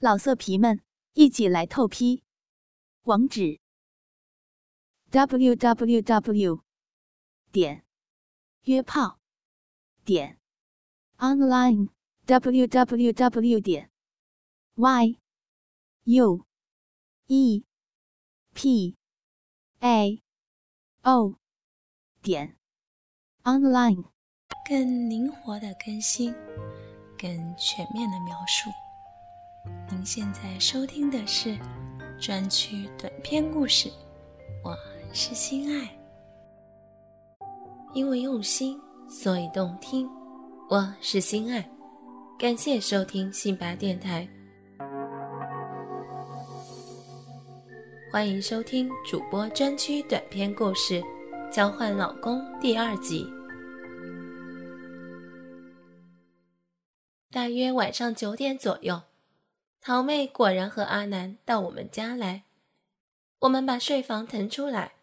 老色皮们，一起来透批！网址：w w w 点约炮点 online w w w 点 y u e p a o 点 online，更灵活的更新，更全面的描述。您现在收听的是专区短篇故事，我是心爱。因为用心，所以动听。我是心爱，感谢收听信巴电台，欢迎收听主播专区短篇故事《交换老公》第二集。大约晚上九点左右。桃妹果然和阿南到我们家来，我们把睡房腾出来，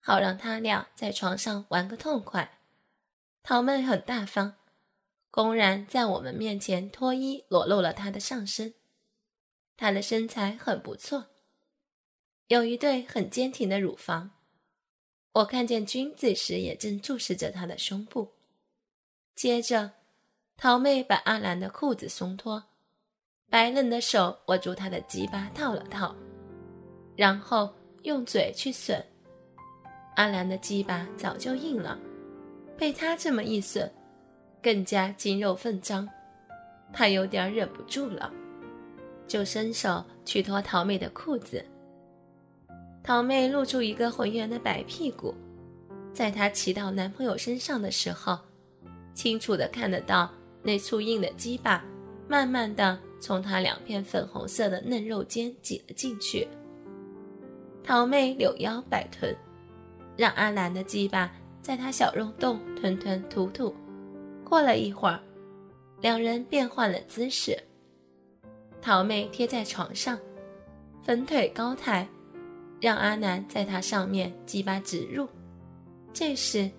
好让他俩在床上玩个痛快。桃妹很大方，公然在我们面前脱衣，裸露了她的上身。她的身材很不错，有一对很坚挺的乳房。我看见君子时也正注视着她的胸部。接着，桃妹把阿兰的裤子松脱。白嫩的手握住他的鸡巴，套了套，然后用嘴去吮。阿兰的鸡巴早就硬了，被他这么一吮，更加筋肉奋张。他有点忍不住了，就伸手去脱桃妹的裤子。桃妹露出一个浑圆的白屁股，在她骑到男朋友身上的时候，清楚的看得到那粗硬的鸡巴，慢慢的。从他两片粉红色的嫩肉间挤了进去。桃妹柳腰摆臀，让阿兰的鸡巴在她小肉洞吞吞吐吐。过了一会儿，两人变换了姿势。桃妹贴在床上，粉腿高抬，让阿南在她上面鸡巴直入。这时，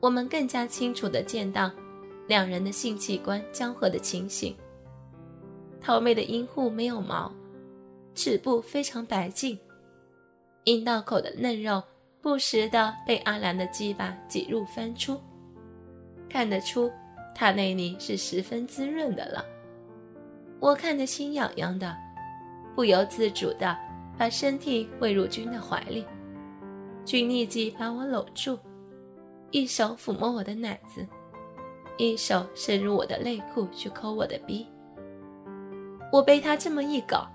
我们更加清楚地见到两人的性器官交合的情形。桃妹的阴户没有毛，齿部非常白净，阴道口的嫩肉不时的被阿兰的鸡巴挤入翻出，看得出她那里是十分滋润的了。我看得心痒痒的，不由自主的把身体喂入君的怀里，君立即把我搂住，一手抚摸我的奶子，一手伸入我的内裤去抠我的逼。我被他这么一搞，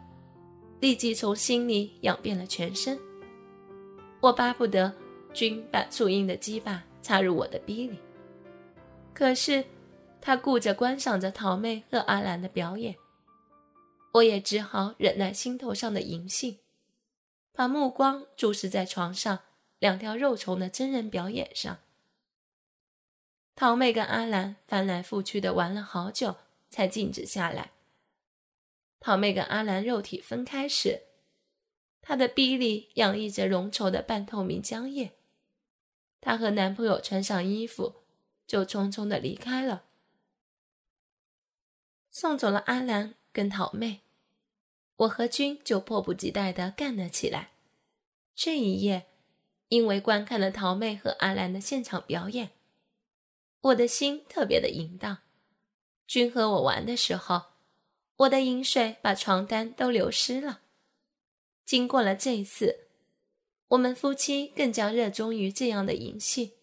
立即从心里痒遍了全身。我巴不得君把粗硬的鸡巴插入我的逼里，可是他顾着观赏着桃妹和阿兰的表演，我也只好忍耐心头上的淫性，把目光注视在床上两条肉虫的真人表演上。桃妹跟阿兰翻来覆去的玩了好久，才静止下来。桃妹跟阿兰肉体分开时，她的臂里洋溢着浓稠的半透明浆液。她和男朋友穿上衣服，就匆匆的离开了，送走了阿兰跟桃妹。我和君就迫不及待的干了起来。这一夜，因为观看了桃妹和阿兰的现场表演，我的心特别的淫荡。君和我玩的时候。我的饮水把床单都流湿了。经过了这一次，我们夫妻更加热衷于这样的淫戏。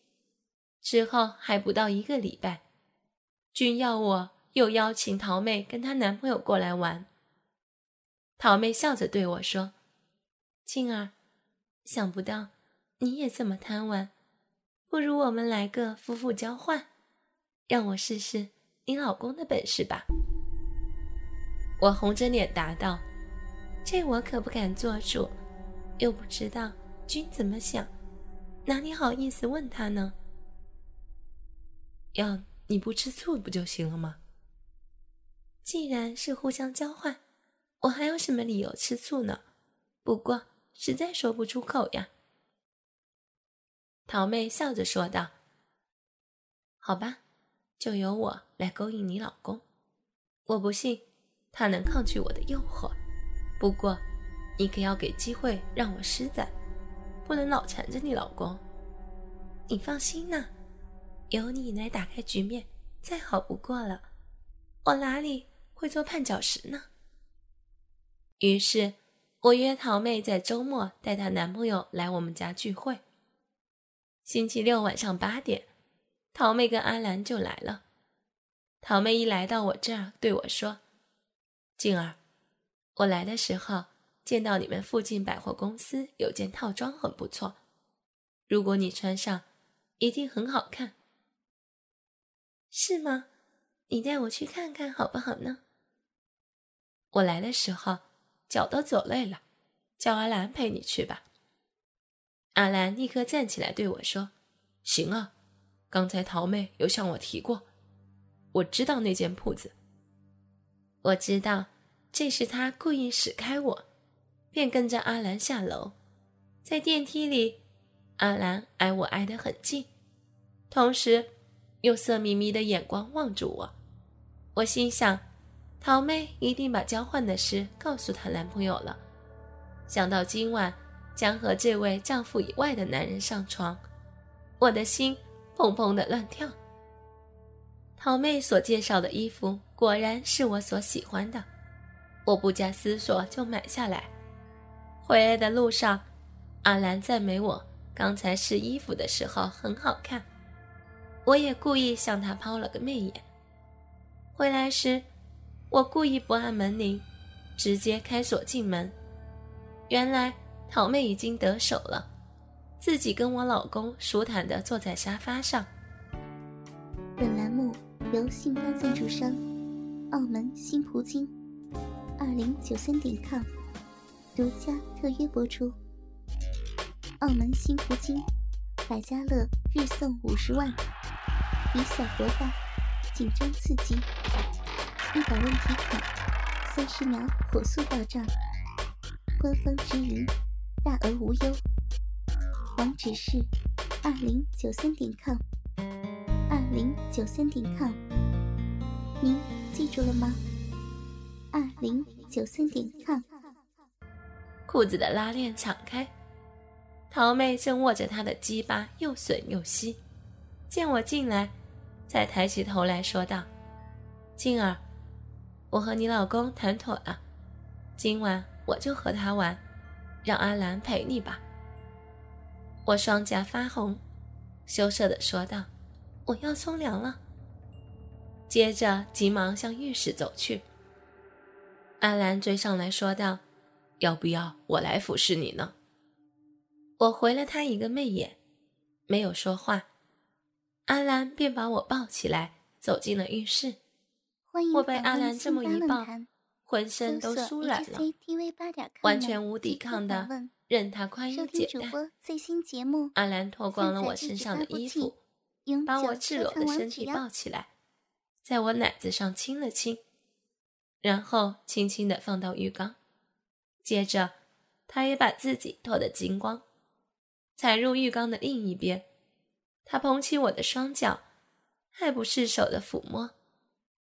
之后还不到一个礼拜，君要我又邀请桃妹跟她男朋友过来玩。桃妹笑着对我说：“静儿，想不到你也这么贪玩，不如我们来个夫妇交换，让我试试你老公的本事吧。”我红着脸答道：“这我可不敢做主，又不知道君怎么想，哪里好意思问他呢？要你不吃醋不就行了吗？既然是互相交换，我还有什么理由吃醋呢？不过实在说不出口呀。”桃妹笑着说道：“好吧，就由我来勾引你老公，我不信。”他能抗拒我的诱惑。不过，你可要给机会让我施展，不能老缠着你老公。你放心呐，有你来打开局面，再好不过了。我哪里会做绊脚石呢？于是，我约桃妹在周末带她男朋友来我们家聚会。星期六晚上八点，桃妹跟阿兰就来了。桃妹一来到我这儿，对我说：“静儿，我来的时候见到你们附近百货公司有件套装很不错，如果你穿上，一定很好看。是吗？你带我去看看好不好呢？我来的时候脚都走累了，叫阿兰陪你去吧。”阿兰立刻站起来对我说：“行啊，刚才桃妹有向我提过。”我知道那间铺子。我知道，这是他故意使开我，便跟着阿兰下楼。在电梯里，阿兰挨我挨得很近，同时用色眯眯的眼光望住我。我心想，桃妹一定把交换的事告诉她男朋友了。想到今晚将和这位丈夫以外的男人上床，我的心砰砰的乱跳。桃妹所介绍的衣服果然是我所喜欢的，我不加思索就买下来。回来的路上，阿兰赞美我刚才试衣服的时候很好看，我也故意向她抛了个媚眼。回来时，我故意不按门铃，直接开锁进门。原来桃妹已经得手了，自己跟我老公舒坦地坐在沙发上。本栏目。由信邦赞助商澳门新葡京二零九三点 com 独家特约播出。澳门新葡京百家乐日送五十万，以小博大，紧张刺激，一百万提款，三十秒火速到账，官方直营，大额无忧。网址是二零九三点 com 二。零九三点 com，您记住了吗？二零九三点 com。裤子的拉链敞开，桃妹正握着她的鸡巴又吮又吸，见我进来，才抬起头来说道：“静儿，我和你老公谈妥了，今晚我就和他玩，让阿兰陪你吧。”我双颊发红，羞涩的说道。我要冲凉了。接着急忙向浴室走去。阿兰追上来说道：“要不要我来服侍你呢？”我回了他一个媚眼，没有说话。阿兰便把我抱起来，走进了浴室。我被阿兰这么一抱，浑身都酥软了，完全无抵抗的任他宽衣解带。阿兰脱光了我身上的衣服。把我赤裸的身体抱起来，在我奶子上亲了亲，然后轻轻的放到浴缸，接着他也把自己脱得精光，踩入浴缸的另一边，他捧起我的双脚，爱不释手的抚摸，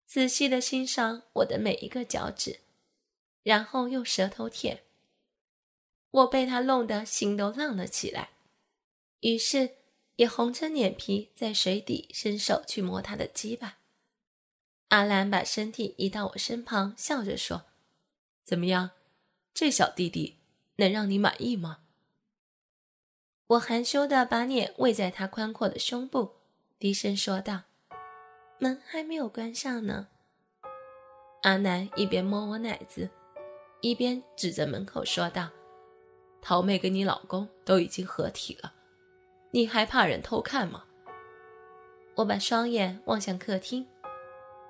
仔细的欣赏我的每一个脚趾，然后用舌头舔。我被他弄得心都浪了起来，于是。也红着脸皮在水底伸手去摸他的鸡巴。阿兰把身体移到我身旁，笑着说：“怎么样，这小弟弟能让你满意吗？”我含羞的把脸偎在他宽阔的胸部，低声说道：“门还没有关上呢。”阿南一边摸我奶子，一边指着门口说道：“桃妹跟你老公都已经合体了。”你还怕人偷看吗？我把双眼望向客厅，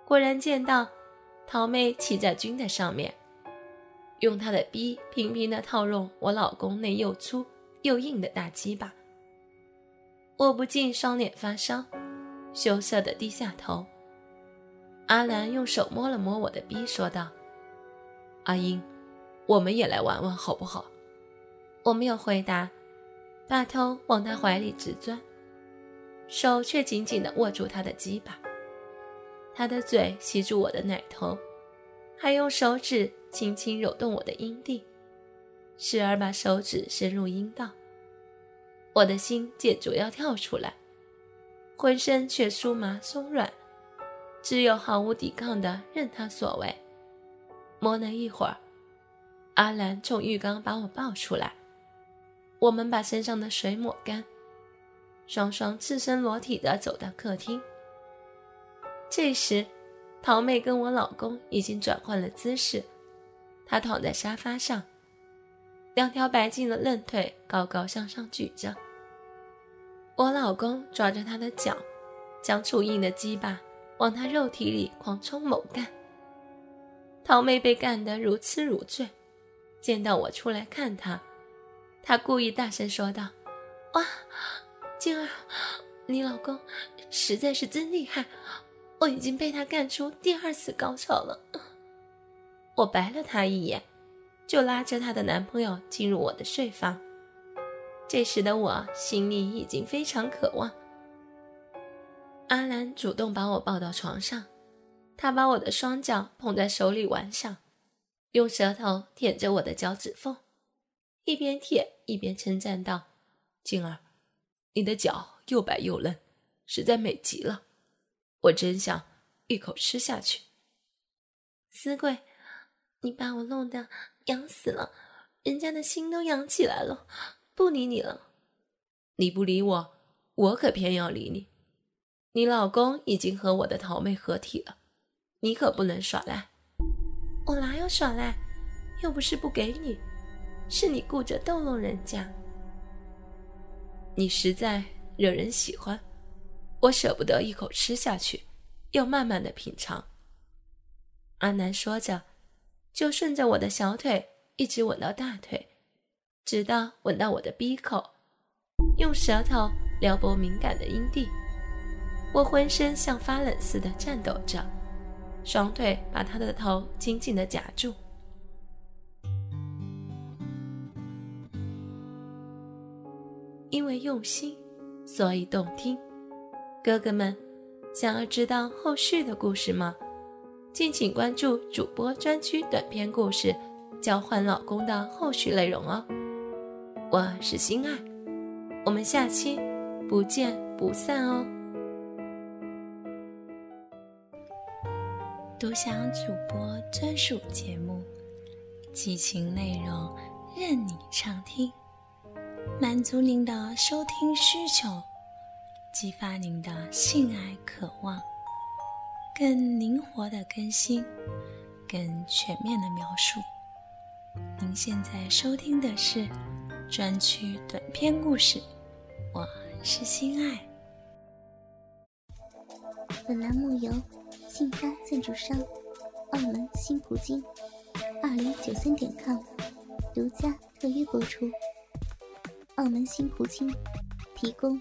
果然见到桃妹骑在军的上面，用她的逼频频的套入我老公那又粗又硬的大鸡巴。我不禁双脸发烧，羞涩的低下头。阿兰用手摸了摸我的逼，说道：“阿英，我们也来玩玩好不好？”我没有回答。把头往他怀里直钻，手却紧紧地握住他的鸡巴。他的嘴吸住我的奶头，还用手指轻轻揉动我的阴蒂，时而把手指伸入阴道。我的心简直要跳出来，浑身却酥麻松软，只有毫无抵抗的任他所为。摸了一会儿，阿兰从浴缸把我抱出来，我们把身上的水抹干，双双赤身裸体的走到客厅。这时，桃妹跟我老公已经转换了姿势，她躺在沙发上。两条白净的嫩腿高高向上举着，我老公抓着她的脚，将粗硬的鸡巴往她肉体里狂冲猛干。桃妹被干得如痴如醉，见到我出来看她，她故意大声说道：“哇，静儿，你老公实在是真厉害，我已经被他干出第二次高潮了。”我白了他一眼。就拉着她的男朋友进入我的睡房。这时的我心里已经非常渴望。阿兰主动把我抱到床上，她把我的双脚捧在手里玩耍，用舌头舔着我的脚趾缝，一边舔一边称赞道：“静儿，你的脚又白又嫩，实在美极了，我真想一口吃下去。”死鬼，你把我弄得……痒死了，人家的心都痒起来了，不理你了。你不理我，我可偏要理你。你老公已经和我的桃妹合体了，你可不能耍赖。我哪有耍赖？又不是不给你，是你顾着逗弄人家。你实在惹人喜欢，我舍不得一口吃下去，要慢慢的品尝。阿南说着。就顺着我的小腿一直吻到大腿，直到吻到我的鼻口，用舌头撩拨敏感的阴蒂。我浑身像发冷似的颤抖着，双腿把他的头紧紧的夹住。因为用心，所以动听。哥哥们，想要知道后续的故事吗？敬请关注主播专区短篇故事《交换老公》的后续内容哦。我是心爱，我们下期不见不散哦。独享主播专属节目，激情内容任你畅听，满足您的收听需求，激发您的性爱渴望。更灵活的更新，更全面的描述。您现在收听的是专区短篇故事，我是心爱。本栏目由信发赞助商澳门新葡京二零九三点 com 独家特约播出。澳门新葡京提供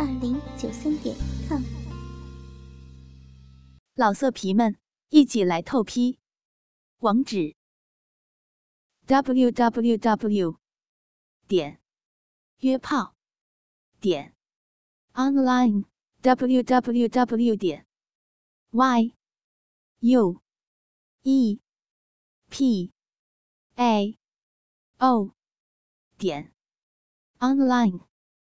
二零九三点 com。老色皮们，一起来透批！网址：w w w 点约炮点 online w w w 点 y u e p a o 点 online。